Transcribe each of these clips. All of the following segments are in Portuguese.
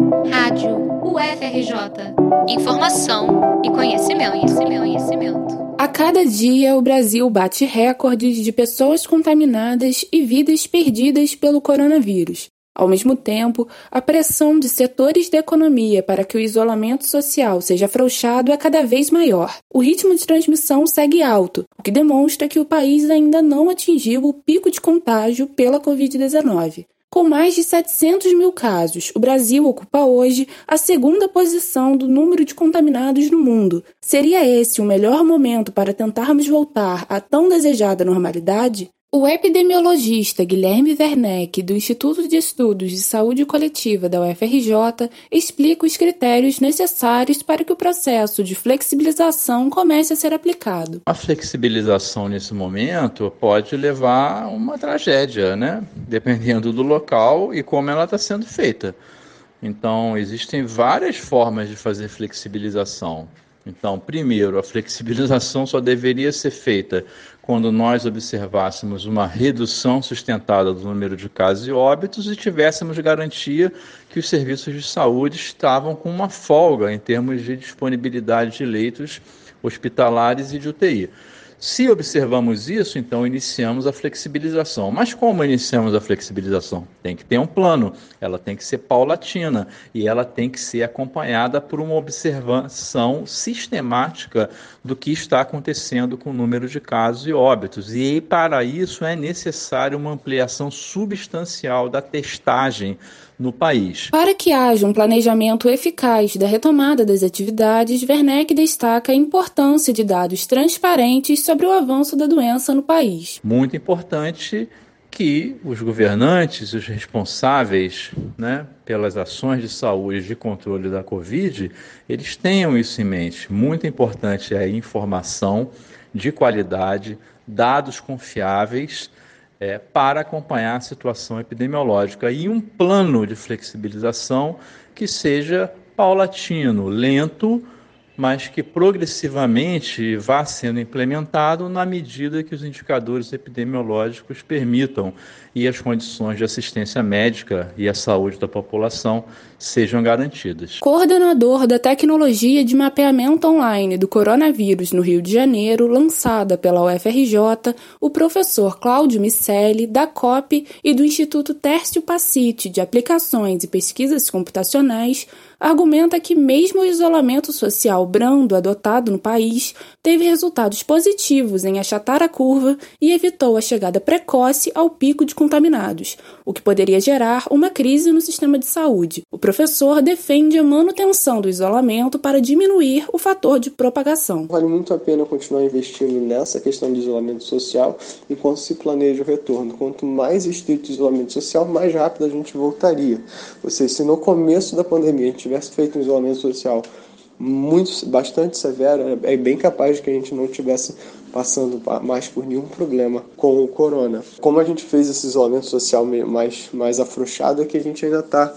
Rádio UFRJ. Informação e conhecimento, conhecimento, conhecimento. A cada dia, o Brasil bate recordes de pessoas contaminadas e vidas perdidas pelo coronavírus. Ao mesmo tempo, a pressão de setores da economia para que o isolamento social seja afrouxado é cada vez maior. O ritmo de transmissão segue alto, o que demonstra que o país ainda não atingiu o pico de contágio pela Covid-19. Com mais de 700 mil casos, o Brasil ocupa hoje a segunda posição do número de contaminados no mundo. Seria esse o melhor momento para tentarmos voltar à tão desejada normalidade? O epidemiologista Guilherme Werneck, do Instituto de Estudos de Saúde Coletiva da UFRJ, explica os critérios necessários para que o processo de flexibilização comece a ser aplicado. A flexibilização nesse momento pode levar a uma tragédia, né? Dependendo do local e como ela está sendo feita. Então, existem várias formas de fazer flexibilização. Então, primeiro, a flexibilização só deveria ser feita quando nós observássemos uma redução sustentada do número de casos e óbitos e tivéssemos garantia que os serviços de saúde estavam com uma folga em termos de disponibilidade de leitos hospitalares e de UTI. Se observamos isso, então iniciamos a flexibilização. Mas como iniciamos a flexibilização? Tem que ter um plano, ela tem que ser paulatina e ela tem que ser acompanhada por uma observação sistemática do que está acontecendo com o número de casos e óbitos. E para isso é necessário uma ampliação substancial da testagem no país. Para que haja um planejamento eficaz da retomada das atividades, Werneck destaca a importância de dados transparentes sobre o avanço da doença no país. Muito importante que os governantes, os responsáveis né, pelas ações de saúde e de controle da Covid, eles tenham isso em mente. Muito importante é a informação de qualidade, dados confiáveis é, para acompanhar a situação epidemiológica e um plano de flexibilização que seja paulatino, lento, mas que progressivamente vá sendo implementado na medida que os indicadores epidemiológicos permitam e as condições de assistência médica e a saúde da população sejam garantidas. Coordenador da tecnologia de mapeamento online do coronavírus no Rio de Janeiro, lançada pela UFRJ, o professor Cláudio Micelli, da COP e do Instituto Tércio Pacite de Aplicações e Pesquisas Computacionais, argumenta que mesmo o isolamento social brando adotado no país teve resultados positivos em achatar a curva e evitou a chegada precoce ao pico de contaminados, o que poderia gerar uma crise no sistema de saúde. O professor defende a manutenção do isolamento para diminuir o fator de propagação. Vale muito a pena continuar investindo nessa questão do isolamento social enquanto se planeja o retorno. Quanto mais estrito o isolamento social, mais rápido a gente voltaria. Ou seja, se no começo da pandemia a gente tivesse feito um isolamento social muito, bastante severo, é bem capaz de que a gente não tivesse passando mais por nenhum problema com o corona. Como a gente fez esse isolamento social mais, mais afrouxado, é que a gente ainda está,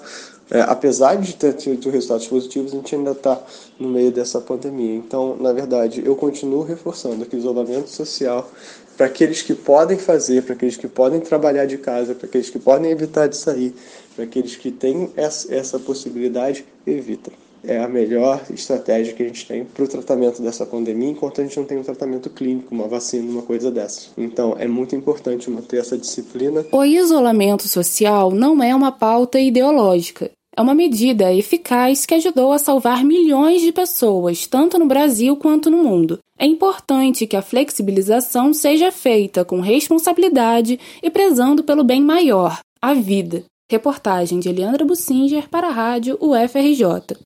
é, apesar de ter tido resultados positivos, a gente ainda está no meio dessa pandemia. Então, na verdade, eu continuo reforçando que o isolamento social, para aqueles que podem fazer, para aqueles que podem trabalhar de casa, para aqueles que podem evitar de sair, para aqueles que têm essa, possibilidade, evitem é a melhor estratégia que a gente tem para o tratamento dessa pandemia, enquanto a gente não tem um tratamento clínico, uma vacina, uma coisa dessa. Então, é muito importante manter essa disciplina. O isolamento social não é uma pauta ideológica. É uma medida eficaz que ajudou a salvar milhões de pessoas, tanto no Brasil quanto no mundo. É importante que a flexibilização seja feita com responsabilidade e prezando pelo bem maior, a vida. Reportagem de Eliandra Bussinger para a Rádio UFRJ.